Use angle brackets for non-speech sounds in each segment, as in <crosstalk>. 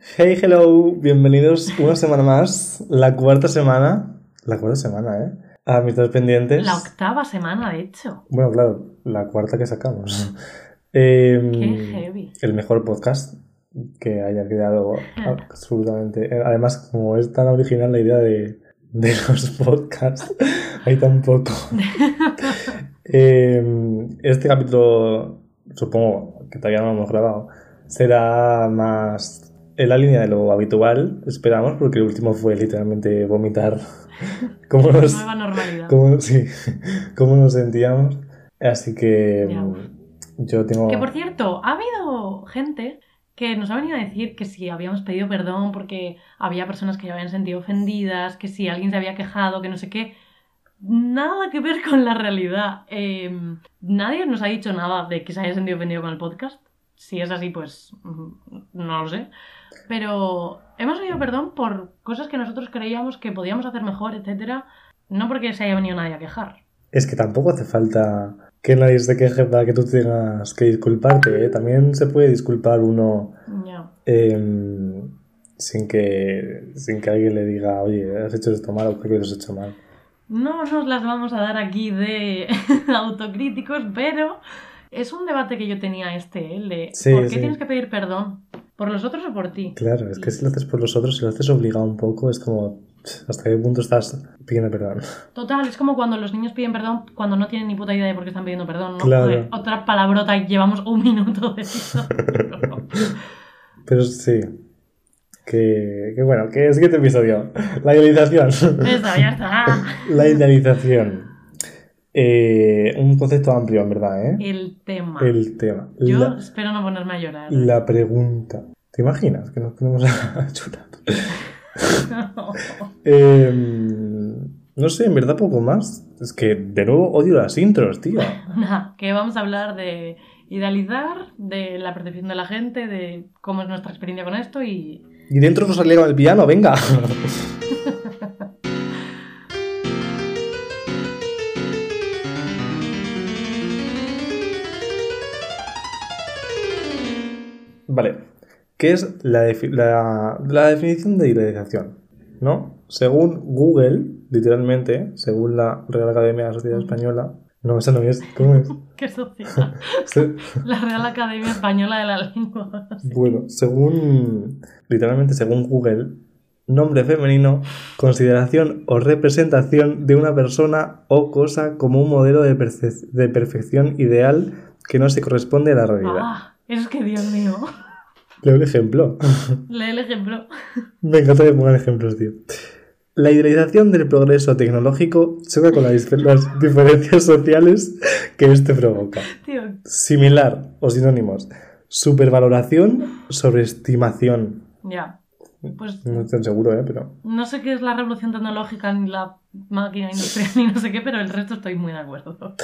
Hey, hello, bienvenidos una semana más, la cuarta semana, la cuarta semana, ¿eh? A mis dos pendientes. La octava semana, de hecho. Bueno, claro, la cuarta que sacamos. Em, Qué heavy. el mejor podcast que haya creado <laughs> absolutamente. Eh, Además, como es tan original la idea de, de <laughs> los podcasts, hay tan poco. <laughs> Em, este capítulo, supongo que todavía no lo hemos grabado, será más en la línea de lo habitual, esperamos, porque el último fue literalmente vomitar <laughs> cómo nos, Nueva normalidad. cómo, sí, cómo nos sentíamos. Así que Ya. mm, yo tengo... Que por cierto, ha habido gente que nos ha venido a decir que si habíamos pedido perdón porque había personas que se habían sentido ofendidas, que si alguien se había quejado, que no sé qué. Nada que ver con la realidad. Eh, nadie nos ha dicho nada de que se haya sentido ofendido con el podcast. Si es así, pues mm, no lo sé. Pero hemos pedido perdón por cosas que nosotros creíamos que podíamos hacer mejor, etcétera. No porque se haya venido nadie a quejar. Es que tampoco hace falta que nadie se queje para que tú tengas que disculparte. ¿eh? También se puede disculpar uno em, sin, que, sin que alguien le diga, oye, has hecho esto mal o creo que lo has hecho mal. No nos las vamos a dar aquí de <laughs> autocríticos, pero es un debate que yo tenía este, ¿eh? el de Sí, ¿por qué sí. tienes que pedir perdón? ¿Por los otros o por ti? Claro, es que si lo haces por los otros, si lo haces obligado un poco, es como, ¿hasta qué punto estás pidiendo perdón? <laughs> Total, es como cuando los niños piden perdón cuando no tienen ni puta idea de por qué están pidiendo perdón, ¿no? Claro. Joder, otra palabrota y llevamos un minuto de <laughs> eso. Pero sí. Que, que bueno, que siguiente episodio. La idealización. Eso, ya está. <laughs> La idealización. Eh, un concepto amplio, en verdad, ¿eh? El tema. El tema. Yo La, espero no ponerme a llorar. la pregunta. ¿Te imaginas que nos ponemos a <laughs> llorar? <laughs> Eh, no sé, en verdad poco más. Es que de nuevo odio las intros, tío. Nada, que vamos a hablar de idealizar, de la percepción de la gente, de cómo es nuestra experiencia con esto y Y dentro nos salieron el piano, venga. <laughs> Vale, ¿qué es la, defi- la- la definición de idealización? ¿No? Según Google, literalmente, según la Real Academia de la Sociedad Española, no, esa no es, ¿cómo es? <laughs> qué sociedad. La Real Academia Española de la Lengua. Bueno, según, literalmente según Google, nombre femenino, consideración o representación de una persona o cosa como un modelo de perfección ideal que no se corresponde a la realidad. Ah, es que Dios mío. Leo el ejemplo. <laughs> Lee el ejemplo. <laughs> Me encanta que pongan ejemplos, tío. La idealización del progreso tecnológico choca con las, <laughs> las diferencias sociales que este provoca. Tío, Similar o sinónimos. Supervaloración, sobreestimación. ya. Pues No estoy seguro, ¿eh? Pero... no sé qué es la revolución tecnológica ni la máquina industrial ni no sé qué, pero el resto estoy muy de acuerdo.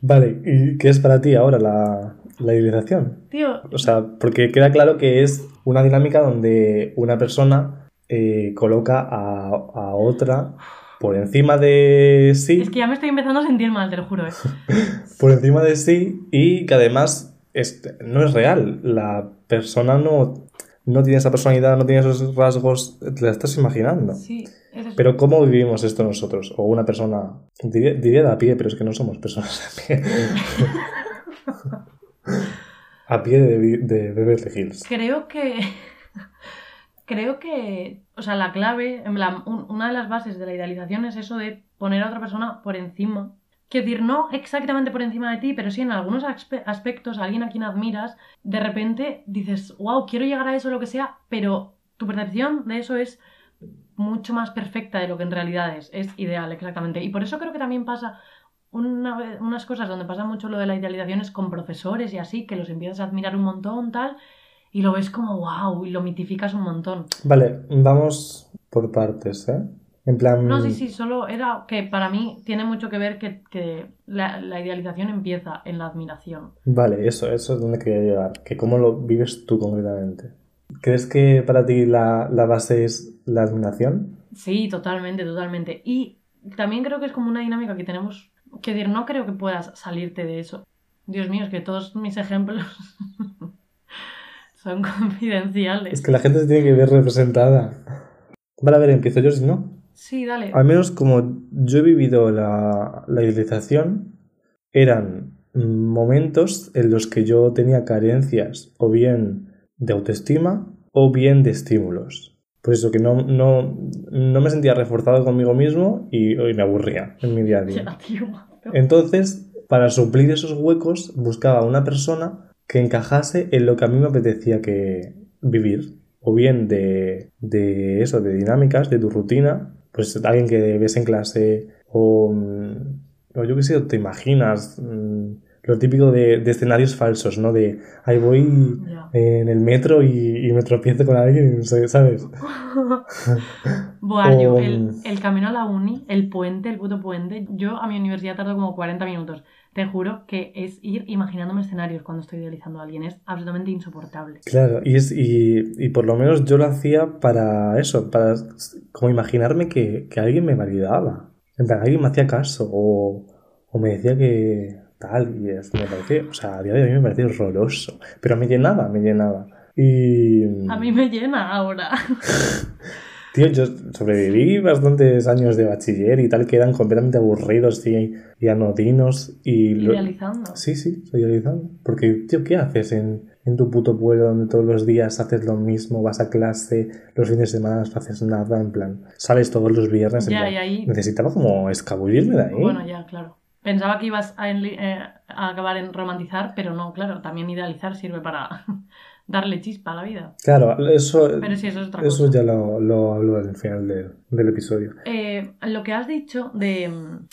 Vale, ¿y qué es para ti ahora la, la idealización? Tío, O sea, porque queda claro que es una dinámica donde una persona eh, coloca a, a otra por encima de sí, es que ya me estoy empezando a sentir mal, te lo juro. ¿eh? <laughs> por encima de sí y que además es- no es real. La persona no, no tiene esa personalidad, no tiene esos rasgos, te la estás imaginando. Sí, es. Pero ¿cómo vivimos esto nosotros? O una persona, diría, diría de a pie, pero es que no somos personas a pie. <laughs> a pie de, de Beverly Hills. Creo que. <laughs> Creo que. O sea, la clave, una de las bases de la idealización es eso de poner a otra persona por encima. Quiero decir, no exactamente por encima de ti, pero sí en algunos aspe- aspectos, alguien a quien admiras, de repente dices, wow, quiero llegar a eso, lo que sea, pero tu percepción de eso es mucho más perfecta de lo que en realidad es. Es ideal, exactamente. Y por eso creo que también pasa una unas cosas donde pasa mucho lo de la idealización es con profesores y así, que los empiezas a admirar un montón, tal, y lo ves como wow, y lo mitificas un montón. Vale, vamos por partes, ¿eh? En plan... No, sí, sí, solo era que para mí tiene mucho que ver que, que la, la idealización empieza en la admiración. Vale, eso, eso es donde quería llegar. Que cómo lo vives tú concretamente. ¿Crees que para ti la, la base es la admiración? Sí, totalmente, totalmente. Y también creo que es como una dinámica que tenemos que decir, no creo que puedas salirte de eso. Dios mío, es que todos mis ejemplos <laughs> Son confidenciales. Es que la gente se tiene que ver representada. Vale, a ver, empiezo yo si no. Sí, dale. Al menos como yo he vivido la, la idealización, eran momentos en los que yo tenía carencias o bien de autoestima o bien de estímulos. Por eso que no, no, no me sentía reforzado conmigo mismo y, y me aburría en mi día a día. <laughs> Entonces, para suplir esos huecos, buscaba una persona que encajase en lo que a mí me apetecía que vivir. O bien de, de eso, de dinámicas, de tu rutina. Pues alguien que ves en clase o, mm, o yo qué sé, te imaginas mm, lo típico de, de escenarios falsos, ¿no? De ahí voy en el metro y, y me tropiezo con alguien, ¿sabes? <laughs> Buah, yo, O- el, el camino a la uni, el puente, el puto puente, yo a mi universidad tardo como 40 minutos. Te juro que es ir imaginándome escenarios cuando estoy idealizando a alguien. Es absolutamente insoportable. Claro, y, es, y, y por lo menos yo lo hacía para eso, para como imaginarme que, que alguien me validaba. En plan, alguien me hacía caso o, o me decía que tal, y es, me parecía, o sea, a día de hoy me parece horroroso, pero me llenaba, me llenaba. Y, A mí me llena ahora. <laughs> tío, yo sobreviví bastantes años de bachiller y tal, que eran completamente aburridos y, y anodinos y... lo- Idealizando. Sí, sí, idealizando. Porque, tío, ¿qué haces en, en tu puto pueblo donde todos los días haces lo mismo, vas a clase, los fines de semana no haces nada, en plan, sales todos los viernes, en Ya, plan, y ahí- necesitaba como escabullirme de ahí. Bueno, ya, claro. Pensaba que ibas a, eh, a acabar en romantizar, pero no, claro, también idealizar sirve para <laughs> darle chispa a la vida. Claro, eso, Pero sí, eso es otra eso cosa. ya lo, lo hablo al final del, del episodio. Eh, lo que has dicho de,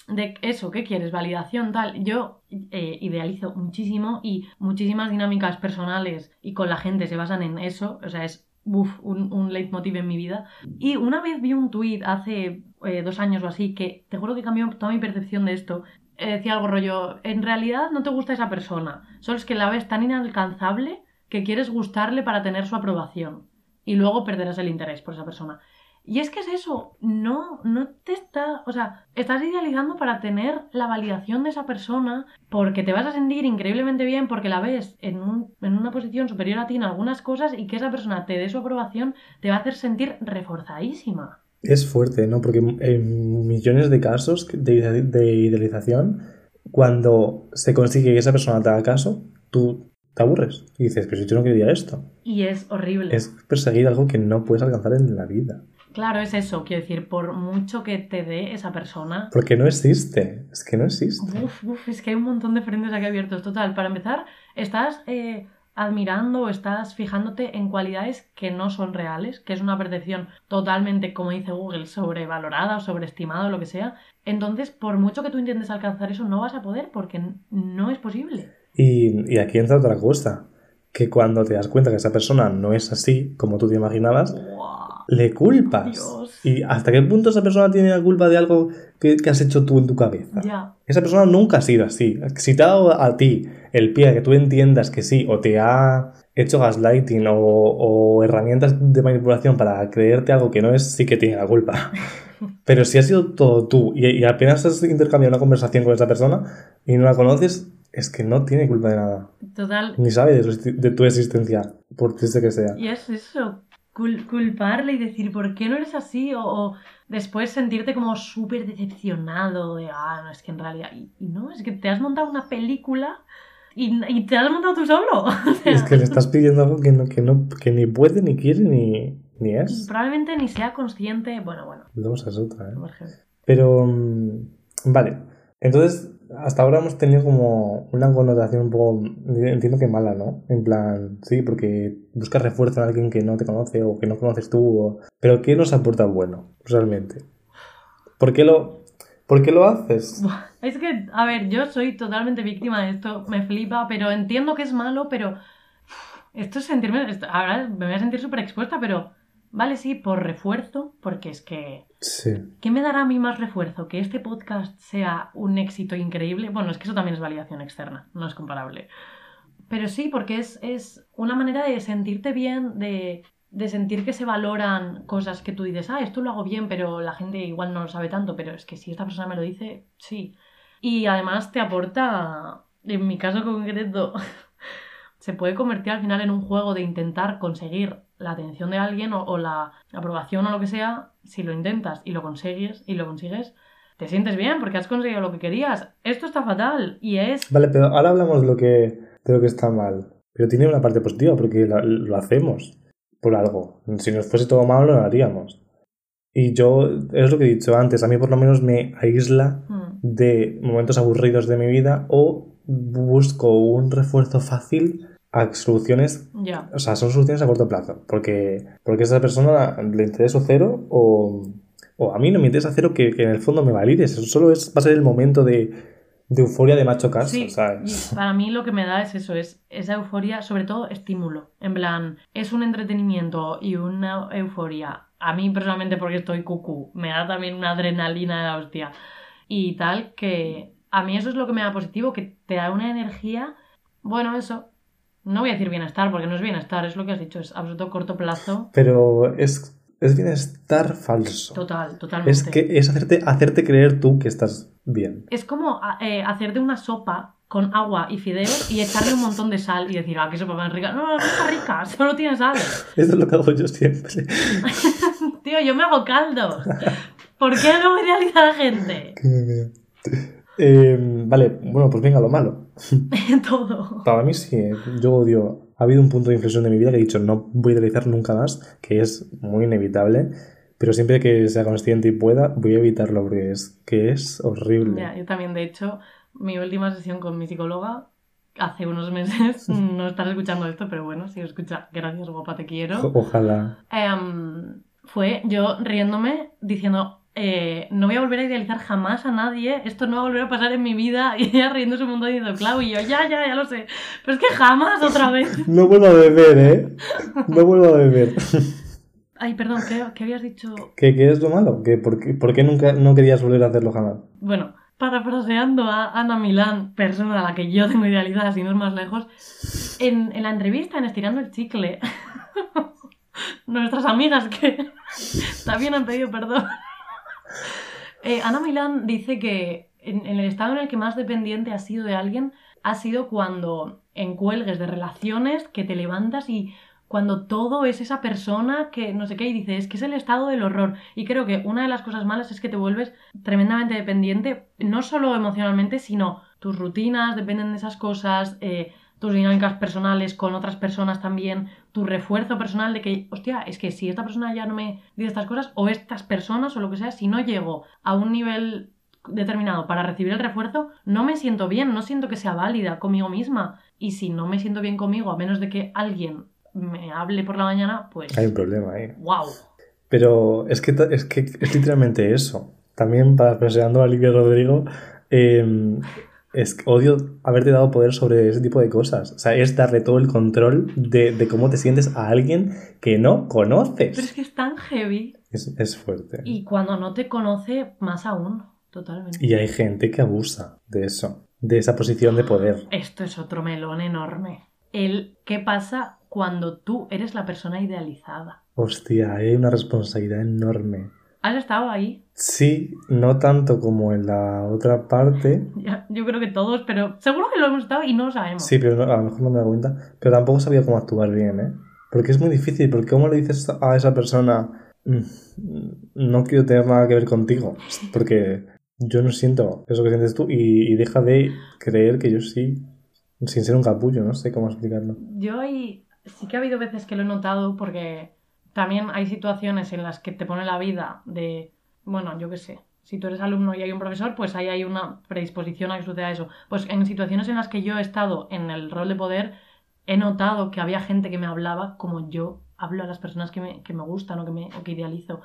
de eso, ¿qué quieres? Validación, tal. Yo eh, idealizo muchísimo y muchísimas dinámicas personales y con la gente se basan en eso. O sea, es uf, un, un leitmotiv en mi vida. Y una vez vi un tuit hace eh, dos años o así que te juro que cambió toda mi percepción de esto. Eh, decía algo rollo, en realidad no te gusta esa persona, solo es que la ves tan inalcanzable que quieres gustarle para tener su aprobación y luego perderás el interés por esa persona. Y es que es eso, no, no te está, o sea, estás idealizando para tener la validación de esa persona porque te vas a sentir increíblemente bien porque la ves en, un- en una posición superior a ti en algunas cosas y que esa persona te dé su aprobación te va a hacer sentir reforzadísima. Es fuerte, ¿no? Porque en millones de casos de, de idealización, cuando se consigue que esa persona te haga caso, tú te aburres y dices, pero si yo no quería esto. Y es horrible. Es perseguir algo que no puedes alcanzar en la vida. Claro, es eso, quiero decir, por mucho que te dé esa persona, Porque no existe. Es que no existe. Uf, uf, es que hay un montón de frentes aquí abiertos. Total, para empezar, estás eh, admirando o estás fijándote en cualidades que no son reales, que es una percepción totalmente, como dice Google, sobrevalorada o sobreestimada o lo que sea. Entonces, por mucho que tú intentes alcanzar eso, no vas a poder porque no es posible. Y, y aquí entra otra cosa. Que cuando te das cuenta que esa persona no es así como tú te imaginabas, Buah, le culpas. Dios. ¿Y hasta qué punto esa persona tiene la culpa de algo que, que has hecho tú en tu cabeza? Ya, Esa persona nunca ha sido así. Si te ha dado a ti el pie a que tú entiendas que sí, o te ha hecho gaslighting o, o herramientas de manipulación para creerte algo que no es, sí que tiene la culpa. <laughs> Pero si ha sido todo tú y, y apenas has intercambiado una conversación con esa persona y no la conoces, es que no tiene culpa de nada. total. Ni sabe de tu, de tu existencia, por triste que sea. Y es eso, cul- culparle y decir, ¿por qué no eres así? O, o después sentirte como súper decepcionado de, ah, no, es que en realidad... Y, y no, es que te has montado una película y, y te has montado tú solo. <laughs> Es que le estás pidiendo algo que, no, que, no, que ni puede, ni quiere, ni, ni es. probablemente ni sea consciente, bueno, bueno, esa es otra, ¿eh? Pero, mm, vale. Entonces, hasta ahora hemos tenido como una connotación un poco, entiendo que mala, ¿no? En plan, sí, porque buscas refuerzo en alguien que no te conoce o que no conoces tú. Pero ¿qué nos aporta bueno, realmente? ¿Por qué lo, por qué lo haces? Es que, a ver, yo soy totalmente víctima de esto, me flipa, pero entiendo que es malo, pero esto es sentirme, ahora me voy a sentir súper expuesta, pero vale, sí, por refuerzo, porque es que Sí. ¿Qué me dará a mí más refuerzo? ¿Que este podcast sea un éxito increíble? Bueno, es que eso también es validación externa, no es comparable. Pero sí, porque es, es una manera de sentirte bien, de, de sentir que se valoran cosas que tú dices, ah, esto lo hago bien, pero la gente igual no lo sabe tanto, pero es que si esta persona me lo dice, sí. Y además te aporta, en mi caso concreto, <laughs> se puede convertir al final en un juego de intentar conseguir la atención de alguien o, o la aprobación o lo que sea. Si lo intentas y lo consigues y lo consigues, te sientes bien porque has conseguido lo que querías. Esto está fatal y es... Vale, pero ahora hablamos de lo que, de lo que está mal. Pero tiene una parte positiva porque lo hacemos por algo. Si nos fuese todo malo, no lo haríamos. Y yo, es lo que he dicho antes, a mí por lo menos me aísla Mm, de momentos aburridos de mi vida o busco un refuerzo fácil a soluciones, ya. o sea, son soluciones a corto plazo, porque, porque a esa persona le intereso cero o, o a mí no me interesa cero que, que en el fondo me valides, eso solo es, va a ser el momento de, de euforia de macho caso, Sí, ¿sabes? y para mí lo que me da es eso, es esa euforia, sobre todo estímulo. En plan, es un entretenimiento y una euforia. A mí personalmente, porque estoy cucú, me da también una adrenalina de la hostia. Y tal, que a mí eso es lo que me da positivo, que te da una energía. Bueno, eso. No voy a decir bienestar, porque no es bienestar, es lo que has dicho, es absoluto corto plazo. Pero es, es bienestar falso. Total, totalmente. Es que es hacerte, hacerte creer tú que estás bien. Es como eh, hacerte una sopa con agua y fideos y echarle un montón de sal y decir, ah, qué sopa más rica. No, no, no está rica, <laughs> solo tiene sal. <laughs> Esto es lo que hago yo siempre. <laughs> Tío, yo me hago caldos. ¿Por qué no idealizar a la gente? Me veo. Eh, vale, bueno, pues venga, lo malo. <laughs> Todo. Para mí sí, eh, yo odio. Ha habido un punto de inflexión de mi vida que he dicho no voy a idealizar nunca más, que es muy inevitable, pero siempre que sea consciente y pueda, voy a evitarlo porque es que es horrible. Ya, yo también, de hecho, mi última sesión con mi psicóloga hace unos meses, <laughs> no estás escuchando esto, pero bueno, si lo escucha, gracias guapa, te quiero. Ojalá. Em, fue yo riéndome diciendo, eh, no voy a volver a idealizar jamás a nadie, esto no va a volver a pasar en mi vida, <laughs> y ella riéndose un montón diciendo, Clau, y yo, ya, ya, ya lo sé, pero es que jamás otra vez. <laughs> No vuelvo a beber, ¿eh? No vuelvo a beber. <laughs> Ay, perdón, ¿qué, habías dicho? ¿Qué, qué es lo malo? ¿Que por, qué, por qué nunca no querías volver a hacerlo jamás? Bueno, parafraseando a Ana Milán, persona a la que yo tengo idealizada, si no es más lejos, en, en la entrevista, en Estirando el Chicle, nuestras amigas que también han pedido perdón, eh, Ana Milán dice que en, el estado en el que más dependiente has sido de alguien ha sido cuando en cuelgues de relaciones que te levantas y cuando todo es esa persona que no sé qué y dice es que es el estado del horror y creo que una de las cosas malas es que te vuelves tremendamente dependiente no solo emocionalmente sino tus rutinas dependen de esas cosas eh, tus dinámicas personales con otras personas también tu refuerzo personal de que hostia es que si esta persona ya no me dice estas cosas o estas personas o lo que sea si no llego a un nivel determinado para recibir el refuerzo, no me siento bien, no siento que sea válida conmigo misma. Y si no me siento bien conmigo, a menos de que alguien me hable por la mañana, pues... Hay un problema ahí. ¡Wow! Pero es que, es que es literalmente eso. También parafraseando a Olivia Rodrigo, eh, es odio haberte dado poder sobre ese tipo de cosas. O sea, es darle todo el control de, de cómo te sientes a alguien que no Pero es conoces. que es tan heavy. Es, es fuerte. Y cuando no te conoce, más aún. Totalmente. Y hay gente que abusa de eso, de esa posición de poder. Esto es otro melón enorme. El qué pasa cuando tú eres la persona idealizada. Hostia, hay una responsabilidad enorme. ¿Has estado ahí? Sí, no tanto como en la otra parte. Yo creo que todos, pero seguro que lo hemos estado y no lo sabemos. Sí, pero no- a lo mejor no me da cuenta. Pero tampoco sabía cómo actuar bien, ¿eh? Porque es muy difícil, porque ¿cómo le dices a esa persona, "Mm, no quiero tener nada que ver contigo? Porque yo no siento eso que sientes tú y, y deja de creer que yo sí, sin ser un capullo, no sé cómo explicarlo. Yo hay, sí que ha habido veces que lo he notado porque también hay situaciones en las que te pone la vida de, bueno, yo qué sé, si tú eres alumno y hay un profesor, pues ahí hay una predisposición a que suceda eso. Pues en situaciones en las que yo he estado en el rol de poder, he notado que había gente que me hablaba como yo hablo a las personas que me, que me gustan o que, me, o que idealizo.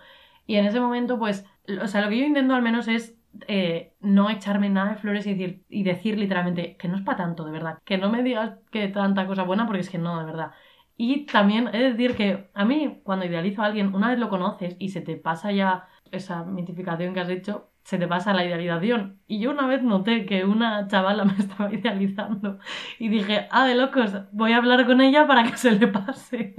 Y en ese momento, pues, o sea, lo que yo intento al menos es eh, no echarme nada de flores y decir, y decir literalmente que no es para tanto, de verdad. Que no me digas que tanta cosa buena porque es que no, de verdad. Y también he de decir que a mí, cuando idealizo a alguien, una vez lo conoces y se te pasa ya esa mitificación que has hecho, se te pasa la idealización. Y yo una vez noté que una chavala <laughs> me estaba idealizando y dije, ah, de locos, voy a hablar con ella para que se le pase.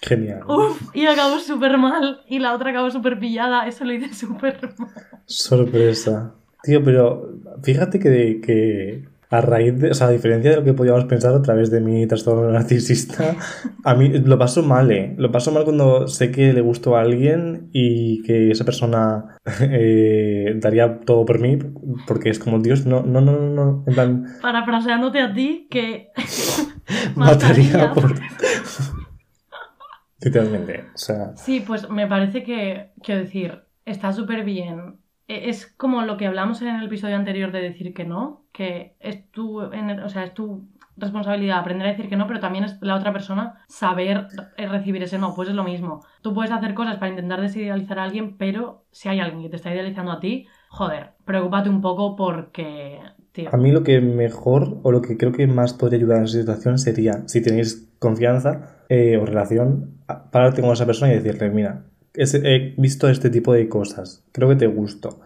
Genial. Uf, y acabó súper mal. Y la otra acabó súper pillada. Eso lo hice <laughs> súper mal. Sorpresa. Tío, pero fíjate que, que A raíz de, o sea, a diferencia de lo que podíamos pensar a través de mi trastorno narcisista, a mí lo paso mal, ¿eh? Lo paso mal cuando sé que le gustó a alguien y que esa persona <laughs> eh, daría todo por mí, porque es como, Dios, no, no, no, no, no, en plan, Parafraseándote a ti, que <laughs> mataría por... <laughs> Literalmente, o sea, Sí, pues me parece que, quiero decir, está súper bien. E- Es como lo que hablamos en el episodio anterior de decir que no, que es tu, o sea, es tu responsabilidad aprender a decir que no, pero también es la otra persona saber recibir ese no. Pues es lo mismo. Tú puedes hacer cosas para intentar desidealizar a alguien, pero si hay alguien que te está idealizando a ti, joder, preocúpate un poco porque, a mí lo que mejor o lo que creo que más podría ayudar en esa situación sería, si tenéis confianza eh, o relación, pararte con esa persona y decirle, mira, he visto este tipo de cosas, creo que te gusto,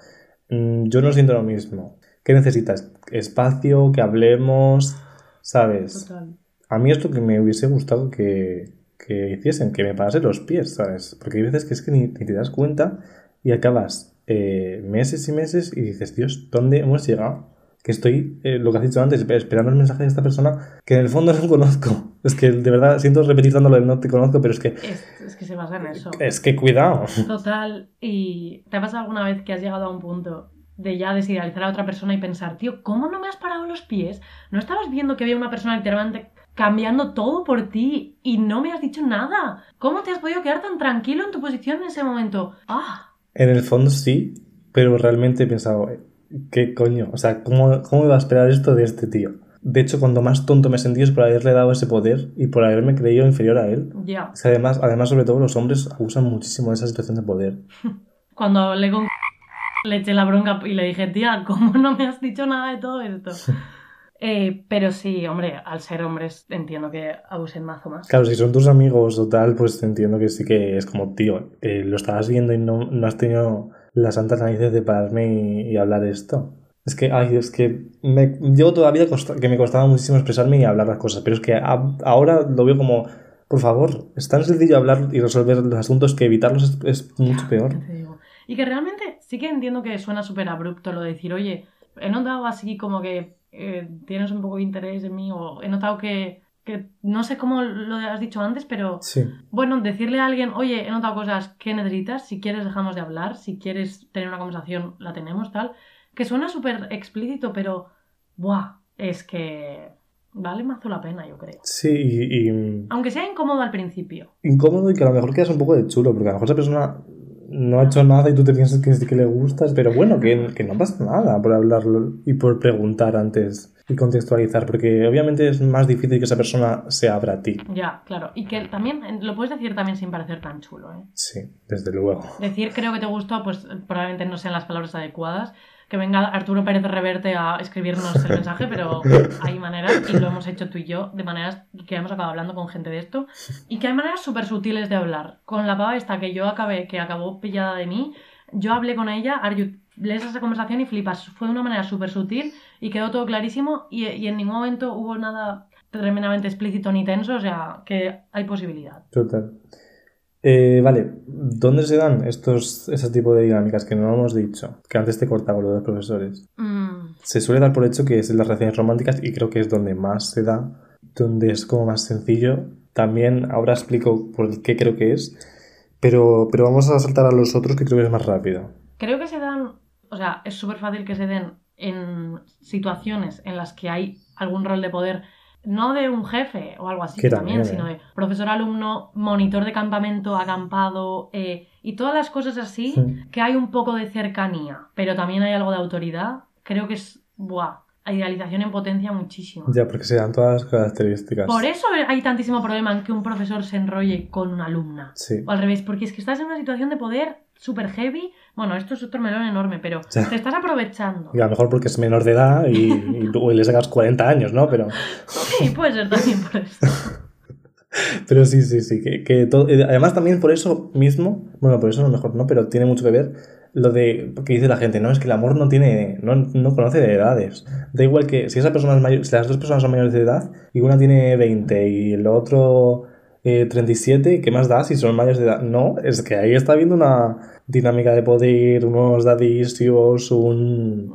Mm, yo no siento lo mismo, ¿qué necesitas? Espacio, que hablemos, ¿sabes? Total. A mí esto que me hubiese gustado que, que hiciesen, que me parasen los pies, ¿sabes? Porque hay veces que es que ni, ni te das cuenta y acabas eh, meses y meses y dices, Dios, ¿dónde hemos llegado? Que estoy, eh, lo que has dicho antes, esperando el mensaje de esta persona que en el fondo no conozco. <laughs> Es que de verdad siento repetir tanto lo de no te conozco, pero es que, Es, es que se basa en eso. es que cuidado. Total, ¿y te ha pasado alguna vez que has llegado a un punto de ya desidealizar a otra persona y pensar, tío, ¿cómo no me has parado los pies? ¿No estabas viendo que había una persona literalmente cambiando todo por ti y no me has dicho nada? ¿Cómo te has podido quedar tan tranquilo en tu posición en ese momento? ¡Ah! En el fondo sí, pero realmente he pensado, ¿qué coño? O sea, ¿cómo, cómo me va a esperar esto de este tío? De hecho, cuando más tonto me he sentido es por haberle dado ese poder y por haberme creído inferior a él. Ya. Es que además, además, sobre todo, los hombres abusan muchísimo de esa situación de poder. <laughs> Cuando hablé con le eché la bronca y le dije, tía, ¿cómo no me has dicho nada de todo esto? Eh, pero sí, hombre, al ser hombres entiendo que abusen mazo más. Claro, si son tus amigos o tal, pues entiendo que sí que es como, tío, eh, lo estabas viendo y no, no has tenido las santas narices de pararme y, y hablar esto. Es que, ay, es que me, yo todavía costa- que me costaba muchísimo expresarme y hablar las cosas, pero es que a- ahora lo veo como, por favor, es tan sencillo hablar y resolver los asuntos que evitarlos es, es mucho peor. Y que realmente sí que entiendo que suena súper abrupto lo de decir, oye, he notado así como que eh, tienes un poco de interés en mí o he notado que, que no sé cómo lo has dicho antes, pero Sí, bueno, decirle a alguien, oye, he notado cosas que necesitas, si quieres dejamos de hablar, si quieres tener una conversación la tenemos, tal, que suena súper explícito, pero, buah, es que vale mazo la pena, yo creo. sí, y, y Aunque sea incómodo al principio. incómodo y que a lo mejor quedas un poco de chulo, porque a lo mejor esa persona no ha hecho nada y tú te piensas que, que le gustas, pero bueno, que, que no pasa nada por hablarlo y por preguntar antes y contextualizar, porque obviamente es más difícil que esa persona se abra a ti. Ya, claro. Y que también, eh, lo puedes decir también sin parecer tan chulo, ¿eh? Sí, desde luego. Decir creo que te gustó, pues eh, probablemente no sean las palabras adecuadas. Que venga Arturo Pérez Reverte a escribirnos el mensaje, pero hay maneras, y lo hemos hecho tú y yo, de maneras que hemos acabado hablando con gente de esto, y que hay maneras súper sutiles de hablar. Con la pava esta que yo acabé, que acabó pillada de mí, yo hablé con ella, Arju, lees esa conversación y flipas. Fue de una manera súper sutil y quedó todo clarísimo, y, y en ningún momento hubo nada tremendamente explícito ni tenso, o sea, que hay posibilidad. Total. Eh, vale, ¿dónde se dan estos, ese tipo de dinámicas que no hemos dicho? Que antes te cortaba lo de los profesores. Mm, Se suele dar por hecho que es en las relaciones románticas y creo que es donde más se da, donde es como más sencillo. También ahora explico por qué creo que es, pero, pero vamos a saltar a los otros que creo que es más rápido. Creo que se dan, o sea, es súper fácil que se den en situaciones en las que hay algún rol de poder, no de un jefe o algo así también, también, sino ¿eh? de profesor-alumno, monitor de campamento, acampado, eh, y todas las cosas así, Sí. que hay un poco de cercanía, pero también hay algo de autoridad. Creo que es, buah, idealización en potencia muchísimo. Ya, porque se dan todas las características. Por eso hay tantísimo problema en que un profesor se enrolle con una alumna. Sí. O al revés, porque es que estás en una situación de poder súper heavy. Bueno, esto es otro melón enorme, pero te estás aprovechando. Y a lo mejor porque es menor de edad y, le sacas 40 años, ¿no? Pero, Sí, puede ser también por eso. <laughs> pero sí, sí, sí. Que, que todo- eh, además también por eso mismo, bueno, por eso a lo mejor no, pero tiene mucho que ver lo de que dice la gente, no, es que el amor no tiene, no, no conoce de edades. Da igual que si esa persona es mayor, si las dos personas son mayores de edad y una tiene 20 y el otro eh, 37, ¿qué más da si son mayores de edad? No, es que ahí está habiendo una dinámica de poder, unos daddy issues, un...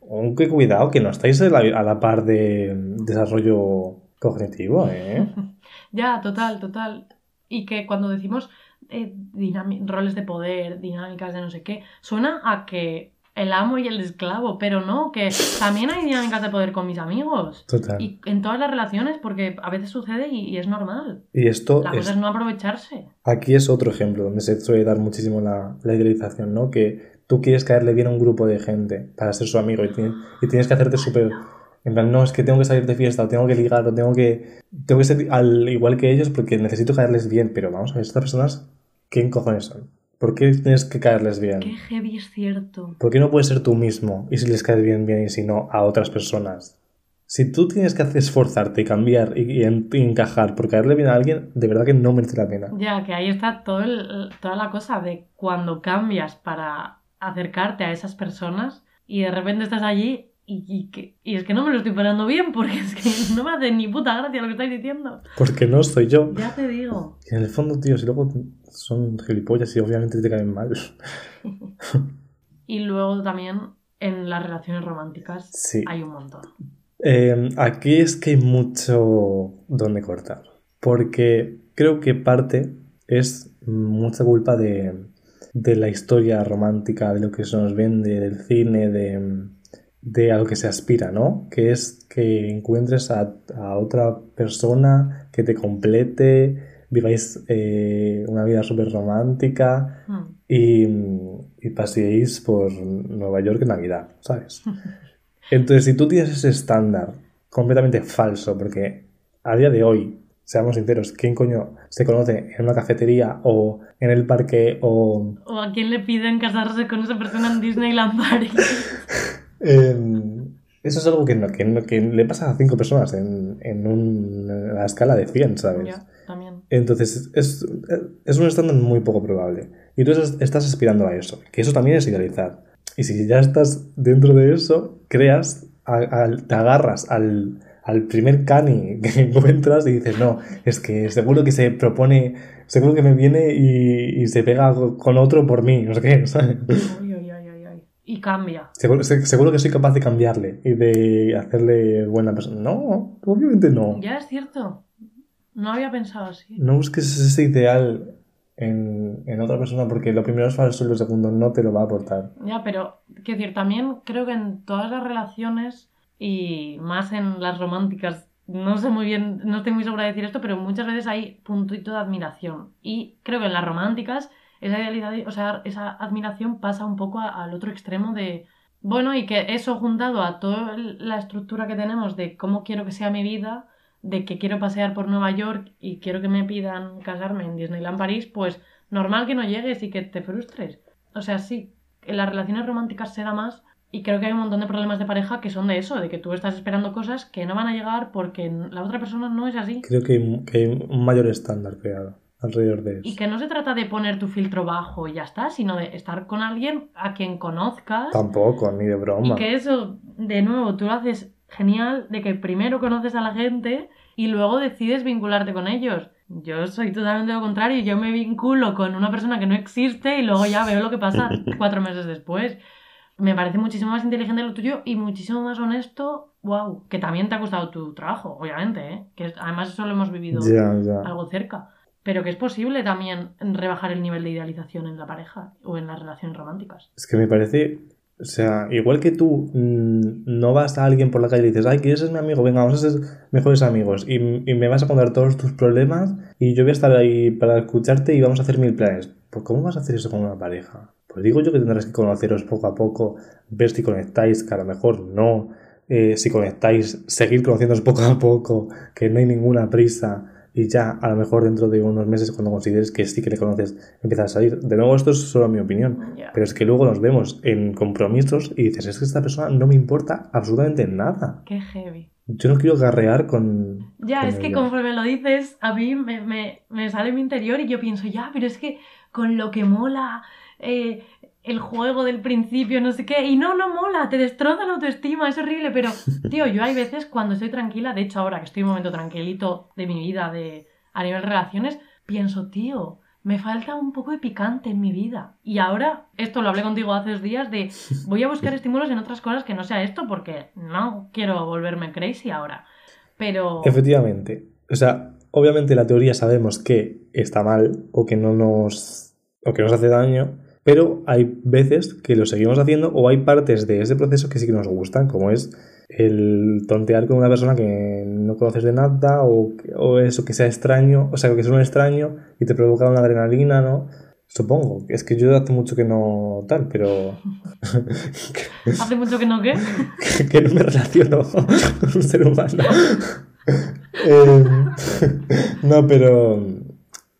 Un que cuidado, que no estáis a la, a la par de desarrollo cognitivo, ¿eh? <laughs> Ya, total, total. Y que cuando decimos eh, roles de poder, dinámicas de no sé qué, suena a que el amo y el esclavo, pero no, que también hay dinámicas de poder con mis amigos. Total. Y en todas las relaciones, porque a veces sucede y, y es normal. Y esto La es, cosa es no aprovecharse. aquí es otro ejemplo donde se suele dar muchísimo la, la idealización, ¿no? Que tú quieres caerle bien a un grupo de gente para ser su amigo y, tienes- y tienes que hacerte súper... En plan, no, es que tengo que salir de fiesta, o tengo que ligar, o tengo que... Tengo que ser al igual que ellos porque necesito caerles bien. Pero vamos a ver, estas personas, ¿quién cojones son? ¿Por qué tienes que caerles bien? Qué heavy es cierto. ¿Por qué no puedes ser tú mismo? Y si les caes bien, bien, y si no, a otras personas. Si tú tienes que esforzarte y cambiar y, y en- y encajar por caerle bien a alguien, de verdad que no merece la pena. Ya, que ahí está todo el- toda la cosa de cuando cambias para acercarte a esas personas y de repente estás allí y, y que, y es que no me lo estoy parando bien porque es que no me hace ni puta gracia lo que estáis diciendo. Porque no soy yo. Ya te digo. Y en el fondo, tío, si luego son gilipollas y obviamente te caen mal. <laughs> Y luego también en las relaciones románticas Sí. hay un montón. Eh, aquí es que hay mucho donde cortar. Porque creo que parte es mucha culpa de, de la historia romántica, de lo que se nos vende, del cine, de, de a lo que se aspira, ¿no? Que es que encuentres a, a otra persona que te complete, viváis eh, una vida súper romántica Hmm. y, y paseéis por Nueva York en Navidad, ¿sabes? <laughs> Entonces, si tú tienes ese estándar completamente falso, porque a día de hoy, seamos sinceros, ¿quién coño se conoce en una cafetería o en el parque o O a quién le piden casarse con esa persona en Disneyland Paris. <laughs> Em, eso es algo que, no- que, no- que le pasa a cinco personas en, en un- en la escala de 100, ¿sabes? también. Entonces, es, es un estándar muy poco probable. Y tú estás, aspirando a eso, que eso también es idealizar. Y si ya estás dentro de eso, creas, a- al- te agarras al, al primer cani que <laughs> encuentras y dices, no, es que seguro que se propone, seguro que me viene y, y se pega con otro por mí, no sé qué, <laughs> ¿sabes? Y cambia. Seguro, se- seguro que soy capaz de cambiarle y de hacerle buena persona. No, obviamente no. Ya es cierto. No había pensado así. No busques ese ideal en, en otra persona porque lo primero es falso y lo segundo no te lo va a aportar. Ya, pero, quiero decir, también creo que en todas las relaciones y más en las románticas, no sé muy bien, no estoy muy segura de decir esto, pero muchas veces hay puntito de admiración. Y creo que en las románticas esa idealidad, o sea, esa admiración pasa un poco al otro extremo de, bueno, y que eso juntado a toda la estructura que tenemos de cómo quiero que sea mi vida, de que quiero pasear por Nueva York y quiero que me pidan casarme en Disneyland París, pues normal que no llegues y que te frustres. O sea, sí, en las relaciones románticas se da más y creo que hay un montón de problemas de pareja que son de eso, de que tú estás esperando cosas que no van a llegar porque la otra persona no es así. Creo que hay, que hay un mayor estándar creado alrededor de Y eso. que no se trata de poner tu filtro bajo y ya está, sino de estar con alguien a quien conozcas Tampoco, ni de y broma. que eso, de nuevo, tú lo haces genial, de que primero conoces a la gente y luego decides vincularte con ellos. Yo soy totalmente lo contrario, yo me vinculo con una persona que no existe y luego ya veo lo que pasa <laughs> cuatro meses después. Me parece muchísimo más inteligente lo tuyo y muchísimo más honesto. Wow, que también te ha costado tu trabajo, obviamente, ¿eh? Que además eso lo hemos vivido Ya, ya. algo cerca. Pero que es posible también rebajar el nivel de idealización en la pareja o en las relaciones románticas. Es que me parece, o sea, igual que tú mm, no vas a alguien por la calle y dices, ay, ¿quieres ser mi amigo? Venga, vamos a ser mejores amigos. Y, y me vas a contar todos tus problemas y yo voy a estar ahí para escucharte y vamos a hacer mil planes. Pues ¿cómo vas a hacer eso con una pareja? Pues digo yo que tendrás que conoceros poco a poco, ver si conectáis, que a lo mejor no. Eh, si conectáis, seguir conociéndoos poco a poco, que no hay ninguna prisa. Y ya, a lo mejor dentro de unos meses, cuando consideres que sí que le conoces, empieza a salir. De nuevo, esto es solo mi opinión. Ya. Pero es que luego nos vemos en compromisos y dices, es que esta persona no me importa absolutamente nada. Qué heavy. Yo no quiero garrear con... Ya, con es que ella. conforme lo dices, a mí me, me, me sale mi interior y yo pienso, ya, pero es que con lo que mola eh, el juego del principio, no sé qué, y no, no mola, te destroza la autoestima, es horrible, pero, <laughs> tío, yo hay veces cuando estoy tranquila, de hecho ahora que estoy en un momento tranquilito de mi vida, de a nivel relaciones, pienso, tío, me falta un poco de picante en mi vida. Y ahora, esto lo hablé contigo hace dos días, de voy a buscar <laughs> estímulos en otras cosas que no sea esto porque no quiero volverme crazy ahora. Pero... Efectivamente. O sea, obviamente la teoría sabemos que está mal o que no nos, o que nos hace daño, pero hay veces que lo seguimos haciendo o hay partes de ese proceso que sí que nos gustan, como es el tontear con una persona que no conoces de nada o, o eso que sea extraño, o sea, que es un extraño y te provoca una adrenalina, ¿no? Supongo, es que yo hace mucho que no tal, pero... <laughs> ¿Hace mucho que no qué? <laughs> que no me relaciono con un ser humano. <laughs> Eh, no, pero,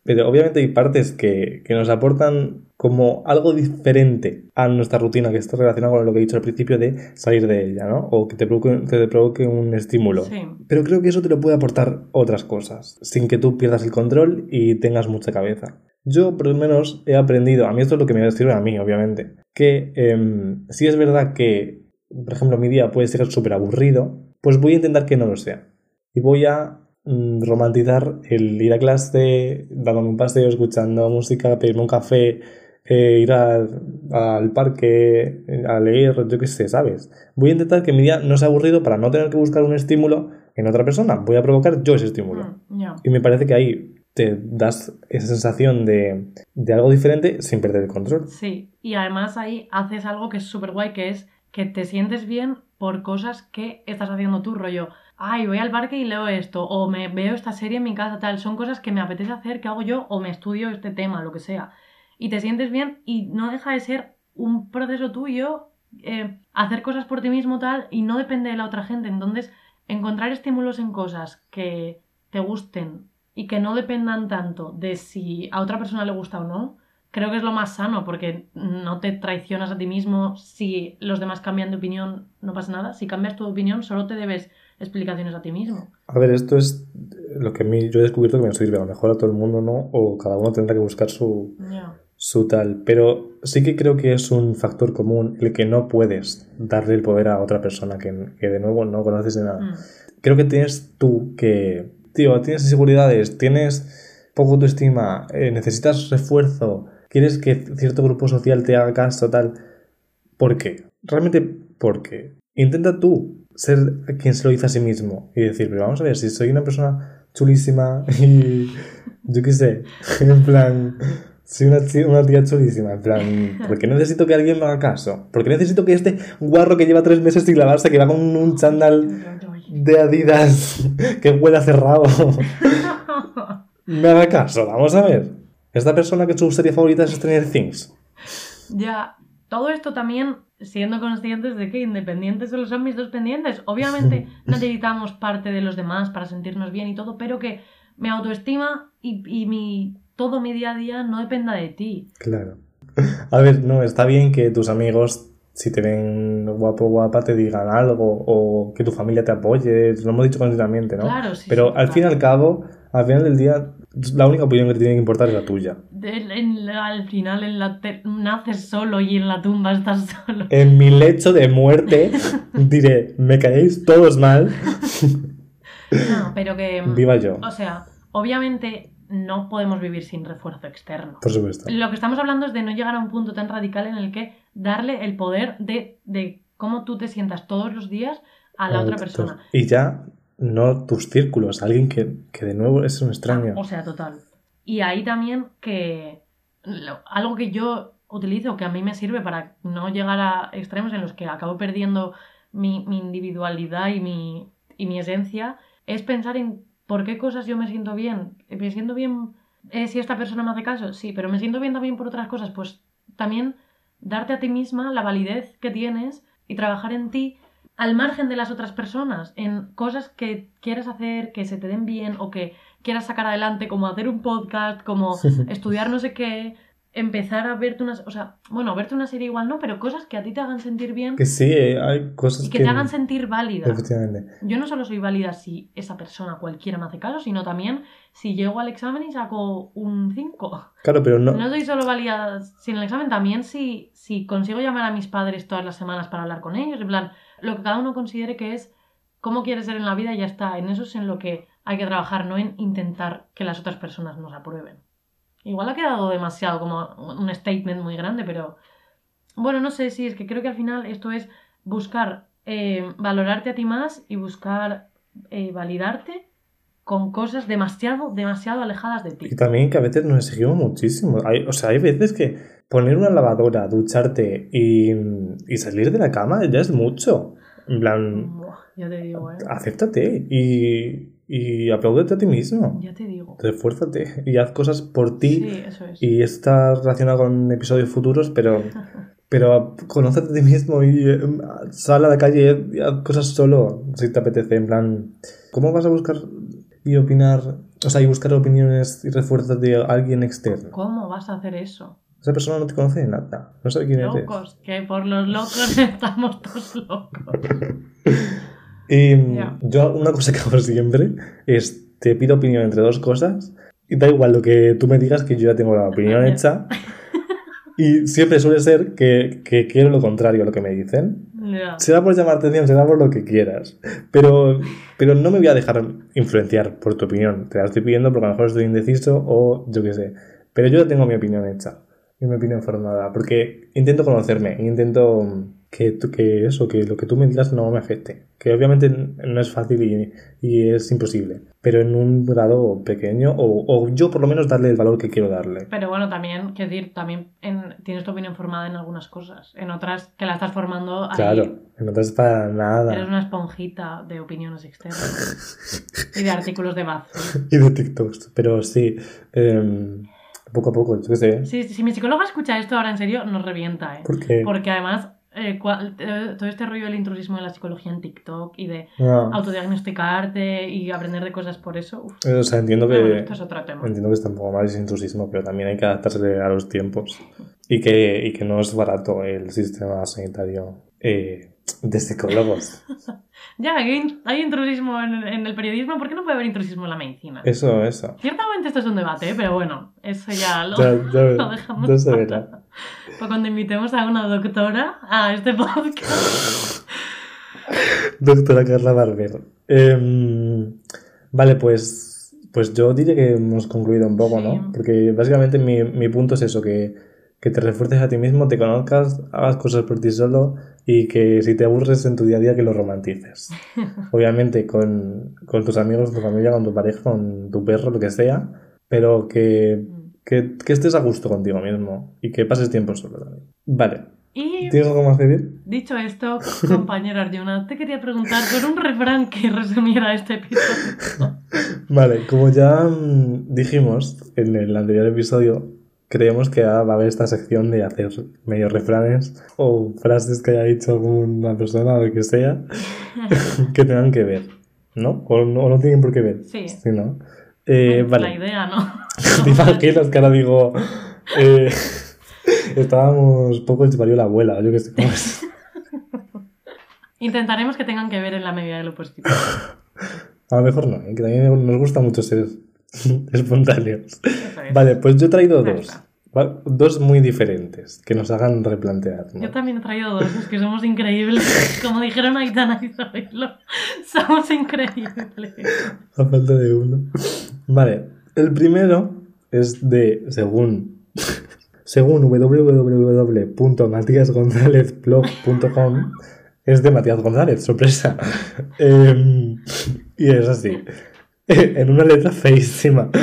pero obviamente hay partes que, que, nos aportan como algo diferente a nuestra rutina que está relacionado con lo que he dicho al principio de salir de ella, ¿no? O que te provoque, te provoque un estímulo. Sí. Pero creo que eso te lo puede aportar otras cosas, sin que tú pierdas el control y tengas mucha cabeza. Yo, por lo menos, he aprendido, a mí esto es lo que me sirve a mí, obviamente, que eh, si es verdad que, por ejemplo, mi día puede ser súper aburrido, pues voy a intentar que no lo sea y voy a mm, romantizar el ir a clase, dándome un paseo, escuchando música, pedirme un café, eh, ir al, al parque, a leer, yo qué sé, ¿sabes? Voy a intentar que mi día no sea aburrido para no tener que buscar un estímulo en otra persona. Voy a provocar yo ese estímulo. Mm. Y me parece que ahí te das esa sensación de, de algo diferente sin perder el control. Sí, y además ahí haces algo que es súper guay, que es que te sientes bien por cosas que estás haciendo tú, rollo ay, voy al parque y leo esto, o me veo esta serie en mi casa, tal, son cosas que me apetece hacer, que hago yo, o me estudio este tema, lo que sea. Y te sientes bien y no deja de ser un proceso tuyo, eh, hacer cosas por ti mismo, tal, y no depende de la otra gente. Entonces, encontrar estímulos en cosas que te gusten y que no dependan tanto de si a otra persona le gusta o no, creo que es lo más sano, porque no te traicionas a ti mismo. Si los demás cambian de opinión, no pasa nada. Si cambias tu opinión, solo te debes explicaciones a ti mismo. A ver, esto es lo que a mí, yo he descubierto que me sirve. A lo mejor a todo el mundo no, o cada uno tendrá que buscar su. Su tal. Pero sí que creo que es un factor común el que no puedes darle el poder a otra persona que, que de nuevo no conoces de nada. Mm. Creo que tienes tú que, tío, tienes inseguridades, tienes poco autoestima, eh, necesitas refuerzo, quieres que cierto grupo social te haga caso, tal. ¿Por qué? Realmente, ¿por qué? Intenta tú ser quien se lo dice a sí mismo y decir, pero vamos a ver, si soy una persona chulísima <laughs> y yo qué sé, <laughs> en plan, soy una, chi- una tía chulísima, en plan, <laughs> ¿por qué necesito que alguien me haga caso? ¿Por qué necesito que este guarro que lleva tres meses sin lavarse, que va con un chándal de Adidas <laughs> que huele a cerrado, <laughs> me haga caso? Vamos a ver. Esta persona que su serie favorita es Stranger Things. Ya, todo esto también siendo conscientes de que independientes solo son mis dos pendientes. Obviamente necesitamos parte de los demás para sentirnos bien y todo, pero que mi autoestima y, y mi, todo mi día a día no dependa de ti. Claro. <laughs> A ver, no, está bien que tus amigos, si te ven guapo o guapa, te digan algo o que tu familia te apoye. Lo hemos dicho continuamente, ¿no? Claro, sí, Pero sí, al fin y claro. al cabo, al final del día, la única opinión que te tiene que importar es la tuya. En al final en la te- naces solo y en la tumba estás <laughs> solo. En mi lecho de muerte <laughs> diré, me caéis todos mal, No, pero que... viva yo, O sea, obviamente no podemos vivir sin refuerzo externo. por supuesto. Lo que estamos hablando es de no llegar a un punto tan radical en el que darle el poder de, de cómo tú te sientas todos los días a la otra persona. Y ya, no tus círculos, alguien que, que de nuevo es un extraño. O sea, total. Y ahí también que lo- algo que yo utilizo, que a mí me sirve para no llegar a extremos en los que acabo perdiendo mi, mi individualidad y mi, y mi esencia, es pensar en por qué cosas yo me siento bien. Me siento bien eh, si esta persona me hace caso, sí, pero me siento bien también por otras cosas. Pues también darte a ti misma la validez que tienes y trabajar en ti al margen de las otras personas, en cosas que quieras hacer, que se te den bien o que quieras sacar adelante, como hacer un podcast, como <laughs> estudiar no sé qué, empezar a verte unas, o sea, bueno, verte una serie igual no, pero cosas que a ti te hagan sentir bien Que sí, eh, hay cosas y que te hagan sentir válida. Efectivamente. Yo no solo soy válida si esa persona cualquiera me hace caso, sino también si llego al examen y saco un 5. Claro, pero no, No soy solo válida sin el examen, también si, si consigo llamar a mis padres todas las semanas para hablar con ellos, en plan, lo que cada uno considere que es cómo quieres ser en la vida y ya está. En eso es en lo que hay que trabajar, no en intentar que las otras personas nos aprueben. Igual ha quedado demasiado como un statement muy grande, pero bueno, no sé si es que creo que al final esto es buscar eh, valorarte a ti más y buscar eh, validarte con cosas demasiado, demasiado alejadas de ti. Y también que a veces nos exigimos muchísimo. Hay, o sea, hay veces que poner una lavadora, ducharte y, y salir de la cama ya es mucho. En plan, Buah, ya te digo, ¿eh? acéptate y, y apláudete a ti mismo. Ya te digo. Refuérzate y haz cosas por ti. Sí, eso es. Y está relacionado con episodios futuros, pero, <laughs> pero conócete a ti mismo y eh, sal a la calle y haz cosas solo si te apetece. En plan, ¿cómo vas a buscar y opinar? O sea, y buscar opiniones y refuerzos de alguien externo. ¿Cómo vas a hacer eso? Esa persona no te conoce de nada. No sabe quién eres. Locos, que por los locos <laughs> estamos todos locos. <laughs> Y Ya. yo una cosa que hago <laughs> siempre es te pido opinión entre dos cosas y da igual lo que tú me digas que yo ya tengo la opinión Ya. hecha <laughs> y siempre suele ser que, que quiero lo contrario a lo que me dicen. Ya. Será por llamar atención, será por lo que quieras, pero, pero no me voy a dejar influenciar por tu opinión. Te la estoy pidiendo porque a lo mejor estoy indeciso o yo qué sé. Pero yo ya tengo mi opinión hecha y mi opinión formada porque intento conocerme, intento que, que eso, que lo que tú me digas no me afecte. Que obviamente no es fácil y, y es imposible, pero en un grado pequeño o, o yo por lo menos darle el valor que quiero darle. Pero bueno, también, quiero decir, también en- tienes tu opinión formada en algunas cosas. En otras que la estás formando ahí. Claro, no te es para nada. Eres una esponjita de opiniones externas y de artículos de Bazzi. <laughs> y de TikToks. Pero sí, em, poco a poco, yo qué sé. Sí, si mi psicóloga escucha esto ahora en serio, nos revienta, ¿eh? ¿Por qué? Porque además, eh, eh, todo este rollo del intrusismo de la psicología en TikTok y de Ah, autodiagnosticarte y aprender de cosas por eso, uf, o sea, entiendo bueno, que, esto es otro tema. entiendo que está un poco mal ese intrusismo, pero también hay que adaptarse a los tiempos. Y que, y que no es barato el sistema sanitario eh, de psicólogos. <laughs> Ya, hay, in- hay intrusismo en, en el periodismo, ¿por qué no puede haber intrusismo en la medicina? Eso, eso. Ciertamente esto es un debate, ¿eh? pero bueno, eso ya lo, Ya, ya, <laughs> lo dejamos ya se verá. <laughs> para cuando invitemos a una doctora a este podcast. <laughs> Doctora Carla Barber. Em, vale, pues, pues yo diría que hemos concluido un poco, Sí. ¿no? Porque básicamente mi, mi punto es eso, que, que te refuerces a ti mismo, te conozcas, hagas cosas por ti solo y que si te aburres en tu día a día que lo romantices. <laughs> Obviamente con, con tus amigos, tu familia, con tu pareja, con tu perro, lo que sea, pero que, que, que estés a gusto contigo mismo y que pases tiempo solo también. Vale, Y ¿tienes algo más que decir? dicho esto, compañera Arjuna, te quería preguntar por un refrán que resumiera este episodio. <laughs> Vale, como ya mm, dijimos en el anterior episodio, creemos que va a haber esta sección de hacer medio refranes o frases que haya dicho alguna persona o lo que sea <laughs> que tengan que ver, ¿no? O no, o no tienen por qué ver. Sí. ¿no? Eh, La vale, idea, ¿no? <laughs> te imaginas que ahora digo... eh, <laughs> estábamos poco el parió la abuela, yo que sé cómo es. <laughs> Intentaremos que tengan que ver en la medida de lo positivo. A lo mejor no, ¿eh? que también nos gusta mucho ser espontáneos. Es. Vale, pues yo he traído dos. está. Dos muy diferentes que nos hagan replantear. ¿no? Yo también he traído dos, es que somos increíbles. Como dijeron Aitana y Isabelo, somos increíbles. A falta de uno. Vale, el primero es de, según, según www.matiasgonzalezblog.com, es de Matías González, sorpresa. Em, y es así, <laughs> en una letra feísima. <laughs>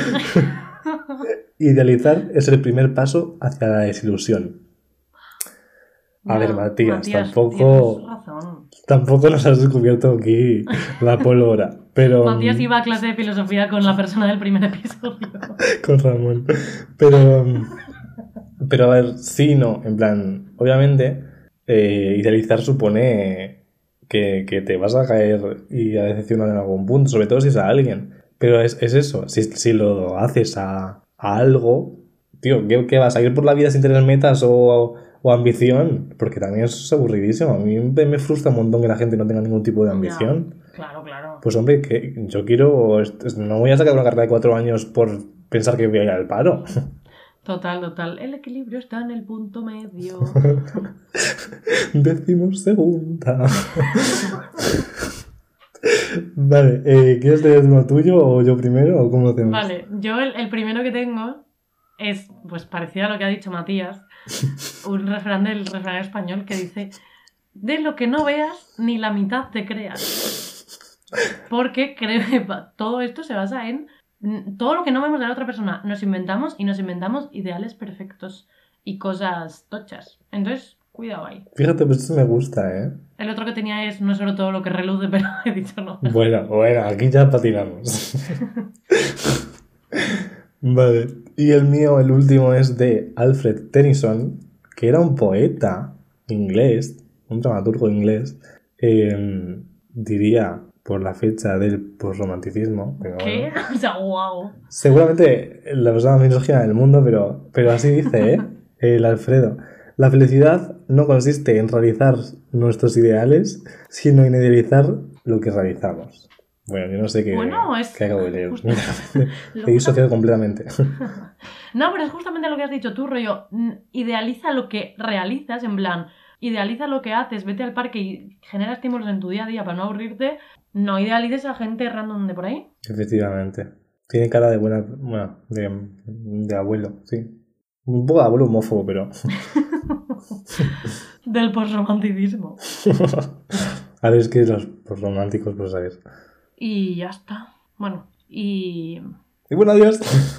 Idealizar es el primer paso hacia la desilusión. A ver, Matías, tampoco- razón. Tampoco nos has descubierto aquí la pólvora, pero... Matías iba a clase de filosofía con la <laughs> persona del primer episodio. con Ramón. Pero, pero a ver, sí, no, en plan, obviamente, eh, idealizar supone que, que te vas a caer y a decepcionar en algún punto, sobre todo si es a alguien. Pero es, es eso, si, si lo haces a, a algo, tío, ¿qué, qué vas a ir por la vida sin tener metas o, o ambición? Porque también es aburridísimo. A mí me, me frustra un montón que la gente no tenga ningún tipo de ambición. Claro, claro. Pues hombre, que yo quiero. No voy a sacar una carrera de cuatro años por pensar que voy a ir al paro. <laughs> Total, total. El equilibrio está en el punto medio. <laughs> Decimos segunda. <laughs> Vale, eh, ¿quieres leer uno tuyo o yo primero o cómo hacemos? Vale, yo el, el primero que tengo es, pues parecido a lo que ha dicho Matías, un refrán del refrán español que dice, de lo que no veas, ni la mitad te creas. Porque creo que pa- todo esto se basa en todo lo que no vemos de la otra persona. Nos inventamos y nos inventamos ideales perfectos y cosas tochas. Entonces, cuidado ahí. Fíjate, pues esto me gusta, ¿eh? El otro que tenía es no sobre todo lo que reluce, <laughs> pero he dicho no. Bueno, bueno, aquí ya patinamos. vale, y el mío, el último, es de Alfred Tennyson, que era un poeta inglés, un dramaturgo inglés, eh, diría por la fecha del posromanticismo. ¿Qué? bueno. <laughs> O sea, wow. Seguramente la persona más misógina del mundo, pero, pero así dice, ¿eh? <laughs> El Alfredo. La felicidad no consiste en realizar nuestros ideales, sino en idealizar lo que realizamos. Bueno, yo no sé qué, Bueno, es qué acabo de leer. <laughs> disociado completamente. No, pero es justamente lo que has dicho tú, rollo. Idealiza lo que realizas, en plan, idealiza lo que haces, vete al parque y genera estímulos en tu día a día para no aburrirte. No idealices a gente random de por ahí. Efectivamente. Tiene cara de buena. Bueno, de, de abuelo, sí. Un poco de abuelo homófobo, pero. <laughs> Del postromanticismo. <laughs> A ver, es que los románticos, pues a ver. Y ya está. Bueno, y... Y bueno, adiós. <laughs>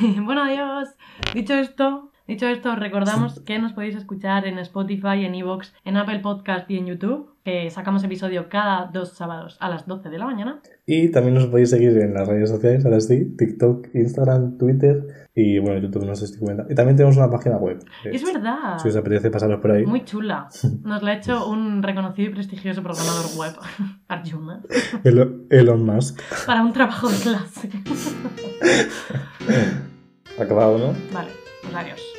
y bueno, adiós. Dicho esto, dicho esto, os recordamos que nos podéis escuchar en Spotify, en Evox, en Apple Podcast y en YouTube, que sacamos episodio cada dos sábados a las 12 de la mañana. Y también nos podéis seguir en las redes sociales, ahora sí, TikTok, Instagram, Twitter y bueno, YouTube no sé si cuenta. Y también tenemos una página web. Es verdad. Si os apetece pasaros por ahí. Muy chula. <laughs> Nos la ha hecho un reconocido y prestigioso programador web, <laughs> Arjuna, Elon Musk. para un trabajo de clase. <laughs> Acabado, ¿no? Vale, pues adiós.